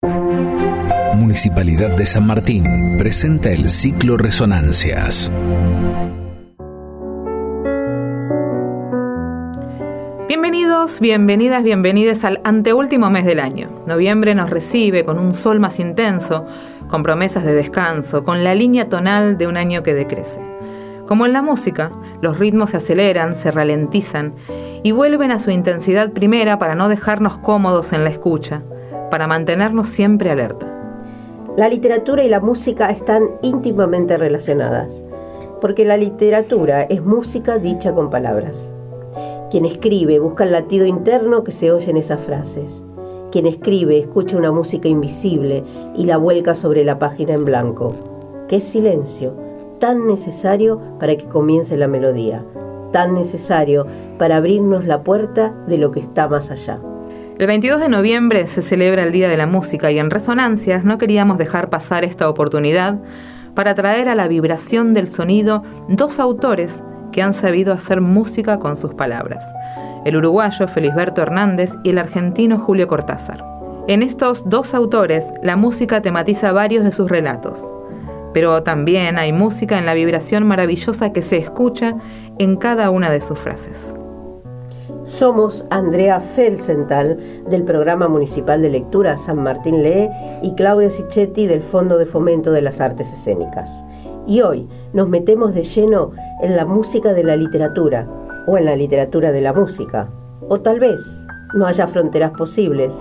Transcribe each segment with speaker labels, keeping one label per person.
Speaker 1: Municipalidad de San Martín presenta el ciclo Resonancias.
Speaker 2: Bienvenidos, bienvenidas, bienvenidas al anteúltimo mes del año. Noviembre nos recibe con un sol más intenso, con promesas de descanso, con la línea tonal de un año que decrece. Como en la música, los ritmos se aceleran, se ralentizan y vuelven a su intensidad primera para no dejarnos cómodos en la escucha, para mantenernos siempre alerta.
Speaker 3: La literatura y la música están íntimamente relacionadas, porque la literatura es música dicha con palabras. Quien escribe busca el latido interno que se oye en esas frases. Quien escribe escucha una música invisible y la vuelca sobre la página en blanco. ¡Qué silencio! Tan necesario para que comience la melodía, tan necesario para abrirnos la puerta de lo que está más allá.
Speaker 2: El 22 de noviembre se celebra el Día de la Música y en Resonancias no queríamos dejar pasar esta oportunidad para traer a la vibración del sonido dos autores que han sabido hacer música con sus palabras, el uruguayo Felisberto Hernández y el argentino Julio Cortázar. En estos dos autores, la música tematiza varios de sus relatos, pero también hay música en la vibración maravillosa que se escucha en cada una de sus frases.
Speaker 3: Somos Andrea Felsenthal del Programa Municipal de Lectura San Martín Lee y Claudia Sichetti del Fondo de Fomento de las Artes Escénicas y hoy nos metemos de lleno en la música de la literatura o en la literatura de la música. O tal vez no haya fronteras posibles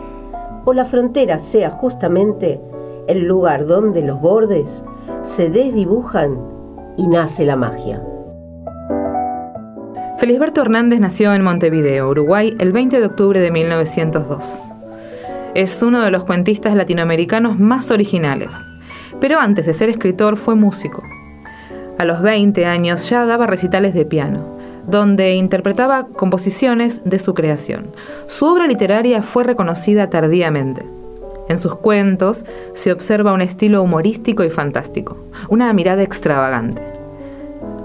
Speaker 3: o la frontera sea justamente el lugar donde los bordes se desdibujan y nace la magia.
Speaker 2: Felisberto Hernández nació en Montevideo, Uruguay, el 20 de octubre de 1902. Es uno de los cuentistas latinoamericanos más originales, pero antes de ser escritor fue músico. A los 20 años ya daba recitales de piano, donde interpretaba composiciones de su creación. Su obra literaria fue reconocida tardíamente. En sus cuentos se observa un estilo humorístico y fantástico, una mirada extravagante.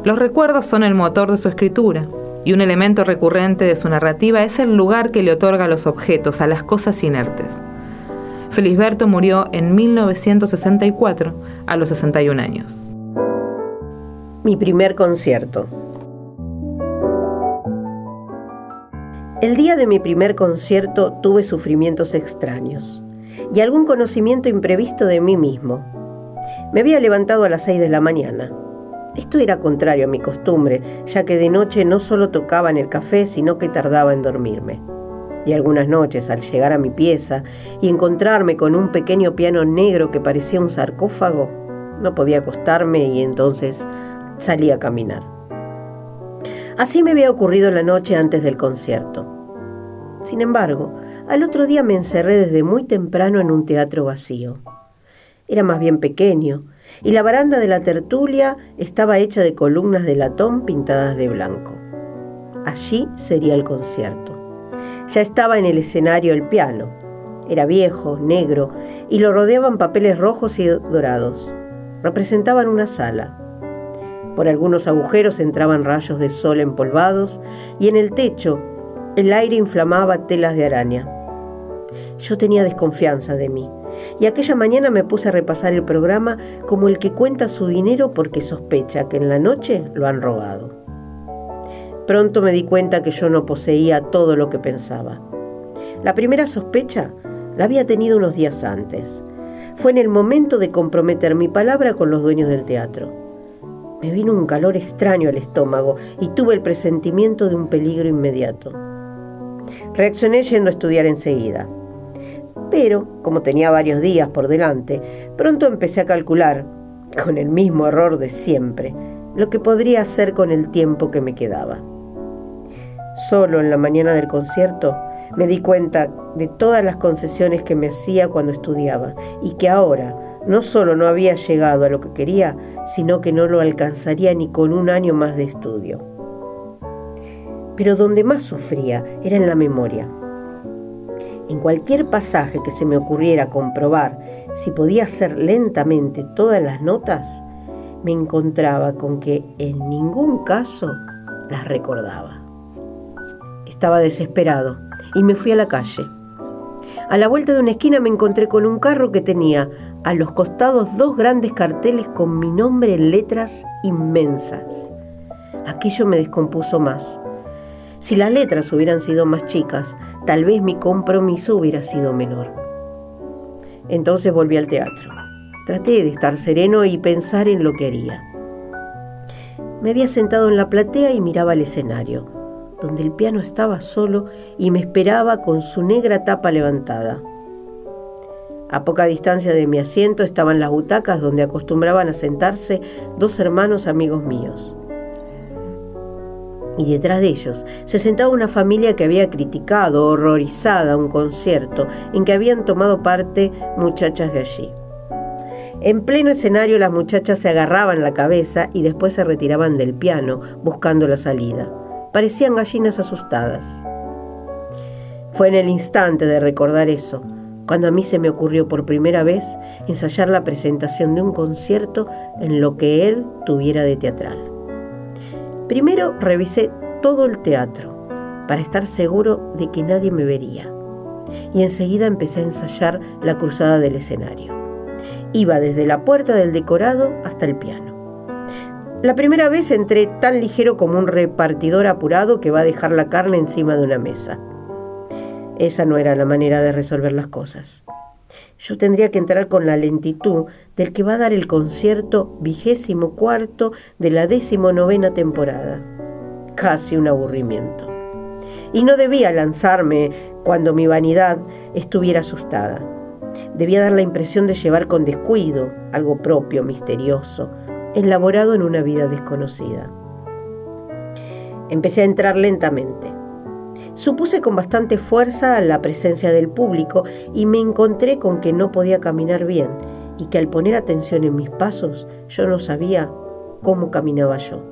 Speaker 2: Los recuerdos son el motor de su escritura, y un elemento recurrente de su narrativa es el lugar que le otorga a los objetos, a las cosas inertes. Felisberto murió en 1964 a los 61 años
Speaker 3: mi primer concierto. El día de mi primer concierto tuve sufrimientos extraños y algún conocimiento imprevisto de mí mismo. Me había levantado a las seis de la mañana. Esto era contrario a mi costumbre, ya que de noche no solo tocaba en el café, sino que tardaba en dormirme. Y algunas noches, al llegar a mi pieza y encontrarme con un pequeño piano negro que parecía un sarcófago, no podía acostarme y entonces salí a caminar. Así me había ocurrido la noche antes del concierto. Sin embargo, al otro día me encerré desde muy temprano en un teatro vacío. Era más bien pequeño, y la baranda de la tertulia estaba hecha de columnas de latón pintadas de blanco. Allí sería el concierto. Ya estaba en el escenario el piano. Era viejo, negro, y lo rodeaban papeles rojos y dorados. Representaban una sala. Por algunos agujeros entraban rayos de sol empolvados y en el techo el aire inflamaba telas de araña. Yo tenía desconfianza de mí y aquella mañana me puse a repasar el programa como el que cuenta su dinero porque sospecha que en la noche lo han robado. Pronto me di cuenta que yo no poseía todo lo que pensaba. La primera sospecha la había tenido unos días antes. Fue en el momento de comprometer mi palabra con los dueños del teatro. Me vino un calor extraño al estómago y tuve el presentimiento de un peligro inmediato. Reaccioné yendo a estudiar enseguida. Pero, como tenía varios días por delante, pronto empecé a calcular, con el mismo error de siempre, lo que podría hacer con el tiempo que me quedaba. Solo en la mañana del concierto me di cuenta de todas las concesiones que me hacía cuando estudiaba y que ahora, no solo no había llegado a lo que quería, sino que no lo alcanzaría ni con un año más de estudio. Pero donde más sufría era en la memoria. En cualquier pasaje que se me ocurriera comprobar si podía hacer lentamente todas las notas, me encontraba con que en ningún caso las recordaba. Estaba desesperado y me fui a la calle. A la vuelta de una esquina me encontré con un carro que tenía a los costados dos grandes carteles con mi nombre en letras inmensas. Aquello me descompuso más. Si las letras hubieran sido más chicas, tal vez mi compromiso hubiera sido menor. Entonces volví al teatro. Traté de estar sereno y pensar en lo que haría. Me había sentado en la platea y miraba el escenario, donde el piano estaba solo y me esperaba con su negra tapa levantada. A poca distancia de mi asiento estaban las butacas donde acostumbraban a sentarse dos hermanos amigos míos. Y detrás de ellos se sentaba una familia que había criticado, horrorizada, un concierto en que habían tomado parte muchachas de allí. En pleno escenario las muchachas se agarraban la cabeza y después se retiraban del piano buscando la salida. Parecían gallinas asustadas. Fue en el instante de recordar eso, cuando a mí se me ocurrió por primera vez ensayar la presentación de un concierto en lo que él tuviera de teatral. Primero revisé todo el teatro para estar seguro de que nadie me vería y enseguida empecé a ensayar la cruzada del escenario. Iba desde la puerta del decorado hasta el piano. La primera vez entré tan ligero como un repartidor apurado que va a dejar la carne encima de una mesa. Esa no era la manera de resolver las cosas. Yo tendría que entrar con la lentitud del que va a dar el concierto vigésimo cuarto de la novena temporada. Casi un aburrimiento. Y no debía lanzarme cuando mi vanidad estuviera asustada. Debía dar la impresión de llevar con descuido algo propio, misterioso, elaborado en una vida desconocida. Empecé a entrar lentamente. Supuse con bastante fuerza la presencia del público y me encontré con que no podía caminar bien y que al poner atención en mis pasos yo no sabía cómo caminaba yo.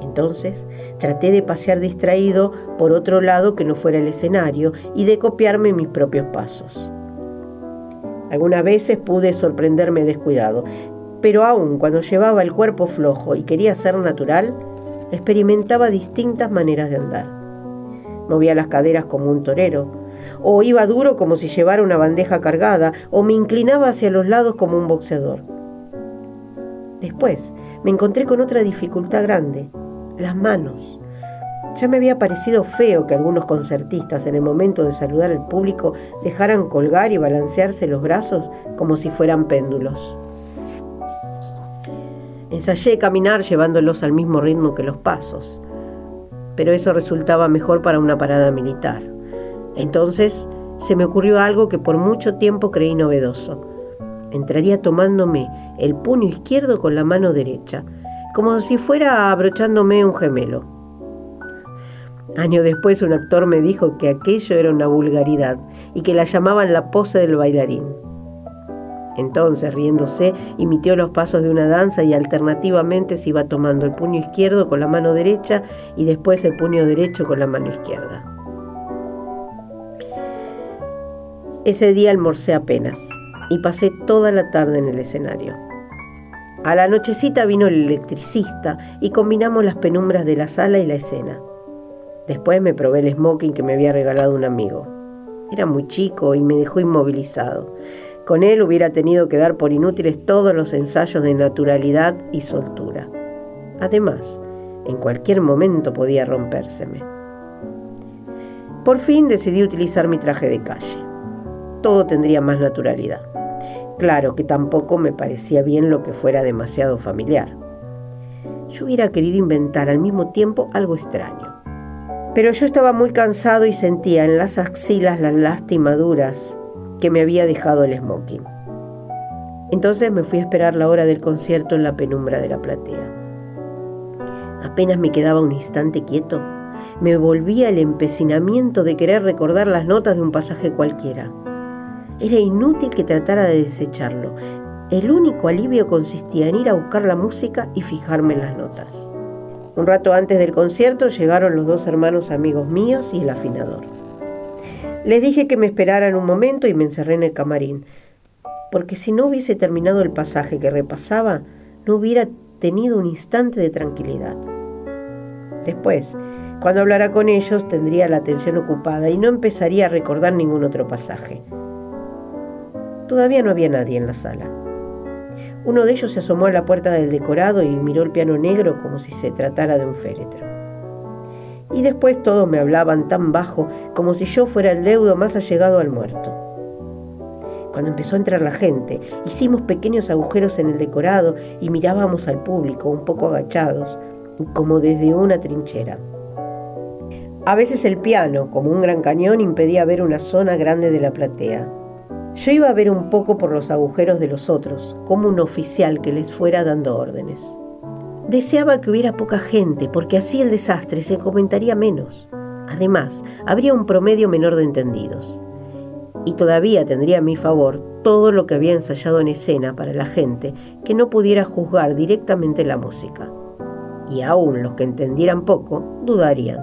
Speaker 3: Entonces traté de pasear distraído por otro lado que no fuera el escenario y de copiarme mis propios pasos. Algunas veces pude sorprenderme descuidado, pero aún cuando llevaba el cuerpo flojo y quería ser natural, experimentaba distintas maneras de andar. Movía las caderas como un torero, o iba duro como si llevara una bandeja cargada, o me inclinaba hacia los lados como un boxeador. Después me encontré con otra dificultad grande, las manos. Ya me había parecido feo que algunos concertistas en el momento de saludar al público dejaran colgar y balancearse los brazos como si fueran péndulos. Ensayé caminar llevándolos al mismo ritmo que los pasos, pero eso resultaba mejor para una parada militar. Entonces se me ocurrió algo que por mucho tiempo creí novedoso. Entraría tomándome el puño izquierdo con la mano derecha, como si fuera abrochándome un gemelo. Año después un actor me dijo que aquello era una vulgaridad y que la llamaban la pose del bailarín. Entonces, riéndose, imitó los pasos de una danza y alternativamente se iba tomando el puño izquierdo con la mano derecha y después el puño derecho con la mano izquierda. Ese día almorcé apenas y pasé toda la tarde en el escenario. A la nochecita vino el electricista y combinamos las penumbras de la sala y la escena. Después me probé el smoking que me había regalado un amigo. Era muy chico y me dejó inmovilizado. Con él hubiera tenido que dar por inútiles todos los ensayos de naturalidad y soltura. Además, en cualquier momento podía rompérseme. Por fin decidí utilizar mi traje de calle. Todo tendría más naturalidad. Claro que tampoco me parecía bien lo que fuera demasiado familiar. Yo hubiera querido inventar al mismo tiempo algo extraño. Pero yo estaba muy cansado y sentía en las axilas las lastimaduras que me había dejado el smoking. Entonces me fui a esperar la hora del concierto en la penumbra de la platea. Apenas me quedaba un instante quieto, me volvía el empecinamiento de querer recordar las notas de un pasaje cualquiera. Era inútil que tratara de desecharlo. El único alivio consistía en ir a buscar la música y fijarme en las notas. Un rato antes del concierto llegaron los dos hermanos amigos míos y el afinador. Les dije que me esperaran un momento y me encerré en el camarín, porque si no hubiese terminado el pasaje que repasaba, no hubiera tenido un instante de tranquilidad. Después, Cuando hablara con ellos tendría la atención ocupada y no empezaría a recordar ningún otro pasaje. Todavía no había nadie en la sala. Uno de ellos se asomó a la puerta del decorado y miró el piano negro como si se tratara de un féretro. Y después todos me hablaban tan bajo como si yo fuera el deudo más allegado al muerto. Cuando empezó a entrar la gente, hicimos pequeños agujeros en el decorado y mirábamos al público un poco agachados, como desde una trinchera. A veces el piano, como un gran cañón, impedía ver una zona grande de la platea. Yo iba a ver un poco por los agujeros de los otros, como un oficial que les fuera dando órdenes. Deseaba que hubiera poca gente, porque así el desastre se comentaría menos. Además, habría un promedio menor de entendidos. Y todavía tendría a mi favor todo lo que había ensayado en escena para la gente que no pudiera juzgar directamente la música. Y aún los que entendieran poco dudarían.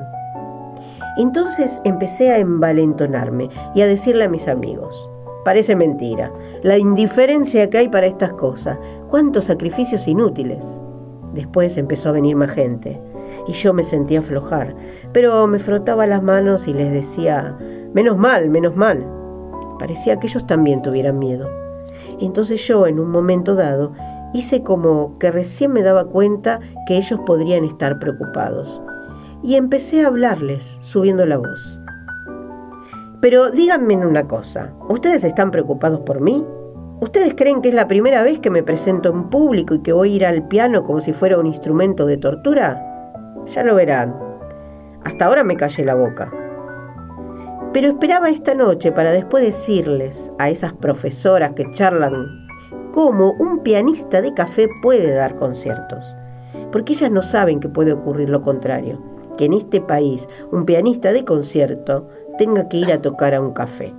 Speaker 3: Entonces empecé a envalentonarme y a decirle a mis amigos, parece mentira, la indiferencia que hay para estas cosas, cuántos sacrificios inútiles. Después empezó a venir más gente y yo me sentía aflojar, pero me frotaba las manos y les decía, menos mal, menos mal. Parecía que ellos también tuvieran miedo. Entonces yo, en un momento dado, hice como que recién me daba cuenta que ellos podrían estar preocupados y empecé a hablarles, subiendo la voz. Pero díganme una cosa, ¿ustedes están preocupados por mí? ¿Ustedes creen que es la primera vez que me presento en público y que voy a ir al piano como si fuera un instrumento de tortura? Ya lo verán. Hasta ahora me callé la boca. Pero esperaba esta noche para después decirles a esas profesoras que charlan cómo un pianista de café puede dar conciertos. Porque ellas no saben que puede ocurrir lo contrario que en este país un pianista de concierto tenga que ir a tocar a un café.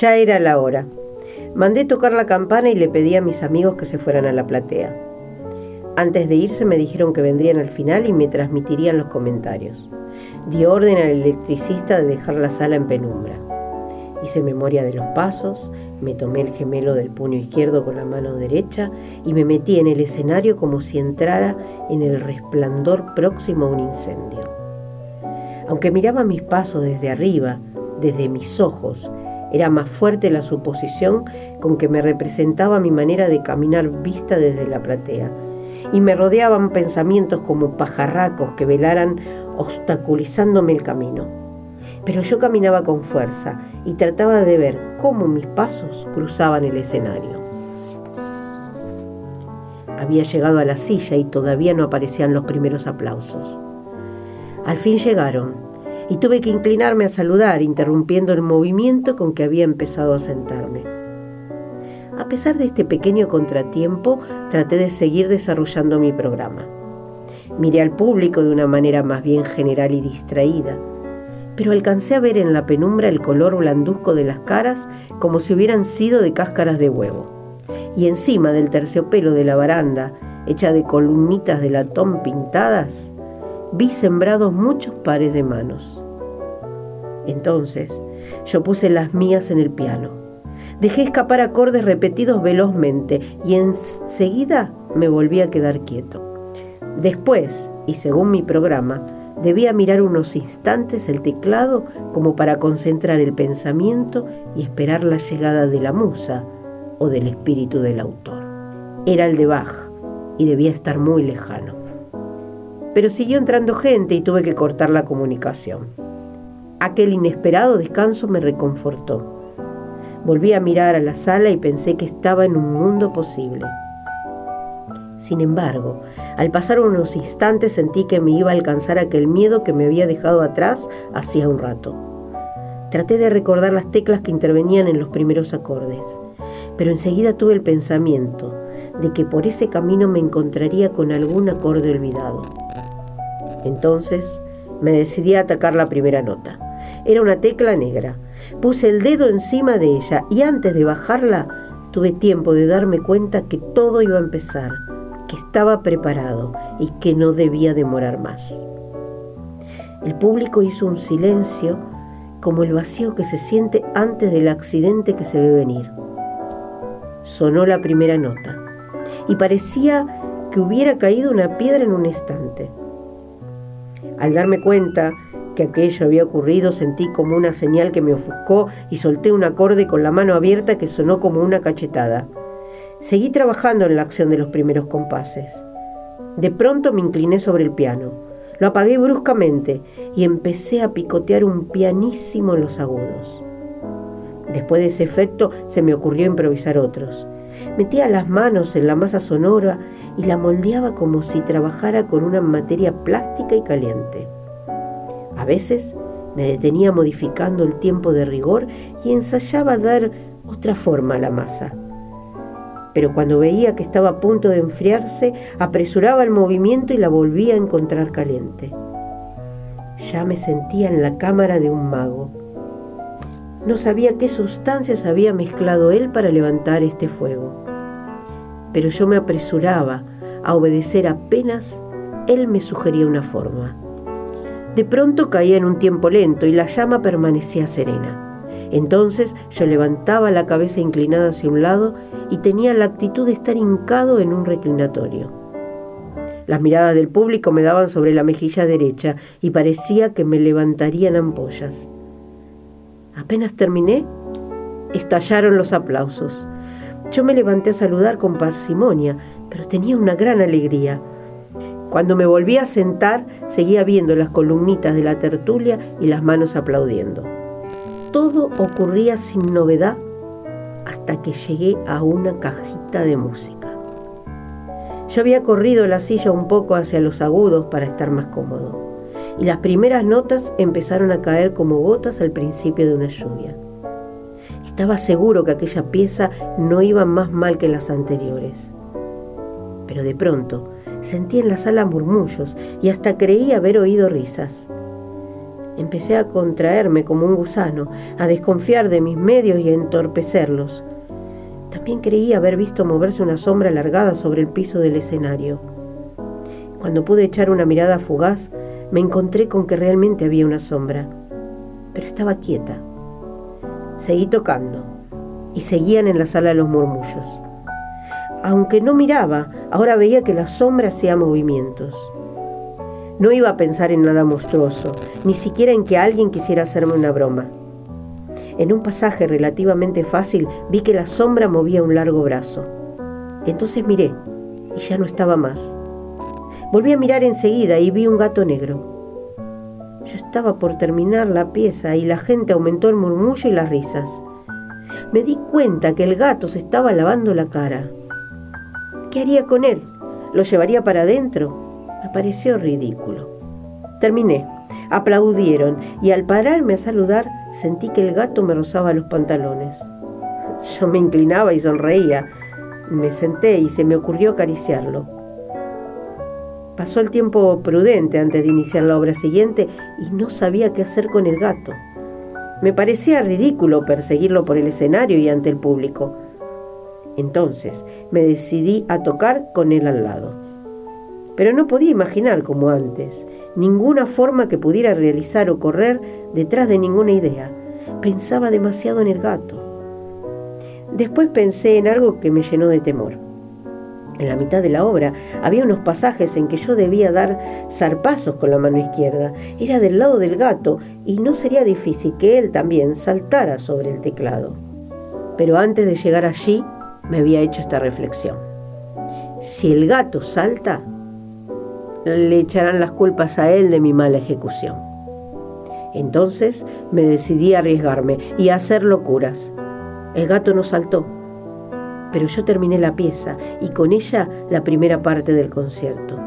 Speaker 3: Ya era la hora. Mandé tocar la campana y le pedí a mis amigos que se fueran a la platea. Antes de irse me dijeron que vendrían al final y me transmitirían los comentarios. Di orden al electricista de dejar la sala en penumbra. Hice memoria de los pasos, me tomé el gemelo del puño izquierdo con la mano derecha y me metí en el escenario como si entrara en el resplandor próximo a un incendio. Aunque miraba mis pasos desde arriba, desde mis ojos, era más fuerte la suposición con que me representaba mi manera de caminar vista desde la platea, y me rodeaban pensamientos como pajarracos que velaran obstaculizándome el camino pero yo caminaba con fuerza y trataba de ver cómo mis pasos cruzaban el escenario. Había llegado a la silla y todavía no aparecían los primeros aplausos. Al fin llegaron y tuve que inclinarme a saludar, interrumpiendo el movimiento con que había empezado a sentarme. A pesar de este pequeño contratiempo, traté de seguir desarrollando mi programa. Miré al público de una manera más bien general y distraída pero alcancé a ver en la penumbra el color blanduzco de las caras como si hubieran sido de cáscaras de huevo. Y encima del terciopelo de la baranda, hecha de columnitas de latón pintadas, vi sembrados muchos pares de manos. Entonces yo puse las mías en el piano. Dejé escapar acordes repetidos velozmente y enseguida me volví a quedar quieto. Después, y según mi programa, Debía mirar unos instantes el teclado como para concentrar el pensamiento y esperar la llegada de la musa o del espíritu del autor. Era el de Bach y debía estar muy lejano. Pero siguió entrando gente y tuve que cortar la comunicación. Aquel inesperado descanso me reconfortó. Volví a mirar a la sala y pensé que estaba en un mundo posible. Sin embargo, al pasar unos instantes sentí que me iba a alcanzar aquel miedo que me había dejado atrás hacía un rato. Traté de recordar las teclas que intervenían en los primeros acordes, pero enseguida tuve el pensamiento de que por ese camino me encontraría con algún acorde olvidado. Entonces me decidí a atacar la primera nota. Era una tecla negra. Puse el dedo encima de ella y antes de bajarla tuve tiempo de darme cuenta que todo iba a empezar que estaba preparado y que no debía demorar más. El público hizo un silencio como el vacío que se siente antes del accidente que se ve venir. Sonó la primera nota y parecía que hubiera caído una piedra en un instante. Al darme cuenta que aquello había ocurrido, sentí como una señal que me ofuscó y solté un acorde con la mano abierta que sonó como una cachetada. Seguí trabajando en la acción de los primeros compases. De pronto me incliné sobre el piano. Lo apagué bruscamente y empecé a picotear un pianísimo en los agudos. Después de ese efecto se me ocurrió improvisar otros. Metía las manos en la masa sonora y la moldeaba como si trabajara con una materia plástica y caliente. A veces me detenía modificando el tiempo de rigor y ensayaba dar otra forma a la masa pero cuando veía que estaba a punto de enfriarse, apresuraba el movimiento y la volvía a encontrar caliente. Ya me sentía en la cámara de un mago. No sabía qué sustancias había mezclado él para levantar este fuego, pero yo me apresuraba a obedecer apenas él me sugería una forma. De pronto caía en un tiempo lento y la llama permanecía serena. Entonces yo levantaba la cabeza inclinada hacia un lado y tenía la actitud de estar hincado en un reclinatorio. Las miradas del público me daban sobre la mejilla derecha y parecía que me levantarían ampollas. Apenas terminé, estallaron los aplausos. Yo me levanté a saludar con parsimonia, pero tenía una gran alegría. Cuando me volví a sentar, seguía viendo las columnitas de la tertulia y las manos aplaudiendo. Todo ocurría sin novedad hasta que llegué a una cajita de música. Yo había corrido la silla un poco hacia los agudos para estar más cómodo, y las primeras notas empezaron a caer como gotas al principio de una lluvia. Estaba seguro que aquella pieza no iba más mal que las anteriores. Pero de pronto sentí en la sala murmullos y hasta creí haber oído risas. Empecé a contraerme como un gusano, a desconfiar de mis medios y a entorpecerlos. También creí haber visto moverse una sombra alargada sobre el piso del escenario. Cuando pude echar una mirada fugaz, me encontré con que realmente había una sombra, pero estaba quieta. Seguí tocando y seguían en la sala los murmullos. Aunque no miraba, ahora veía que la sombra hacía movimientos. No iba a pensar en nada monstruoso, ni siquiera en que alguien quisiera hacerme una broma. En un pasaje relativamente fácil vi que la sombra movía un largo brazo. Entonces miré y ya no estaba más. Volví a mirar enseguida y vi un gato negro. Yo estaba por terminar la pieza y la gente aumentó el murmullo y las risas. Me di cuenta que el gato se estaba lavando la cara. ¿Qué haría con él? ¿Lo llevaría para adentro? Me pareció ridículo. Terminé. Aplaudieron y al pararme a saludar sentí que el gato me rozaba los pantalones. Yo me inclinaba y sonreía. Me senté y se me ocurrió acariciarlo. Pasó el tiempo prudente antes de iniciar la obra siguiente y no sabía qué hacer con el gato. Me parecía ridículo perseguirlo por el escenario y ante el público. Entonces me decidí a tocar con él al lado pero no podía imaginar como antes ninguna forma que pudiera realizar o correr detrás de ninguna idea. Pensaba demasiado en el gato. Después pensé en algo que me llenó de temor. En la mitad de la obra había unos pasajes en que yo debía dar zarpazos con la mano izquierda. Era del lado del gato y no sería difícil que él también saltara sobre el teclado. Pero antes de llegar allí me había hecho esta reflexión. Si el gato salta, le echarán las culpas a él de mi mala ejecución. Entonces me decidí a arriesgarme y a hacer locuras. El gato no saltó, pero yo terminé la pieza y con ella la primera parte del concierto.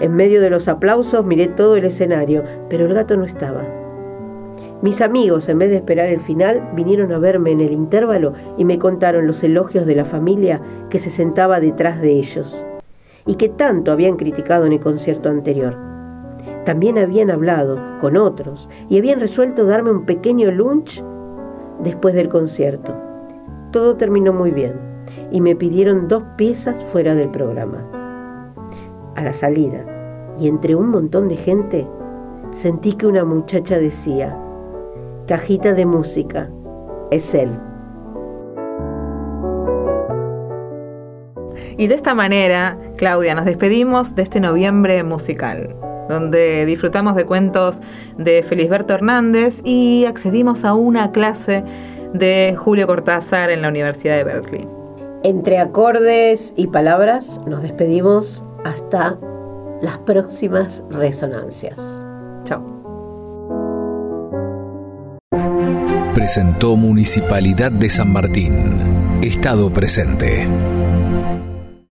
Speaker 3: En medio de los aplausos miré todo el escenario, pero el gato no estaba. Mis amigos, en vez de esperar el final, vinieron a verme en el intervalo y me contaron los elogios de la familia que se sentaba detrás de ellos y que tanto habían criticado en el concierto anterior. También habían hablado con otros y habían resuelto darme un pequeño lunch después del concierto. Todo terminó muy bien y me pidieron dos piezas fuera del programa. A la salida, y entre un montón de gente, sentí que una muchacha decía, cajita de música, es él.
Speaker 2: Y de esta manera, Claudia, nos despedimos de este noviembre musical. donde disfrutamos de cuentos de Felisberto Hernández y accedimos a una clase de Julio Cortázar en la Universidad de Berkeley.
Speaker 3: Entre acordes y palabras nos despedimos hasta las próximas resonancias.
Speaker 2: Chao.
Speaker 1: Presentó Municipalidad de San Martín. Estado presente.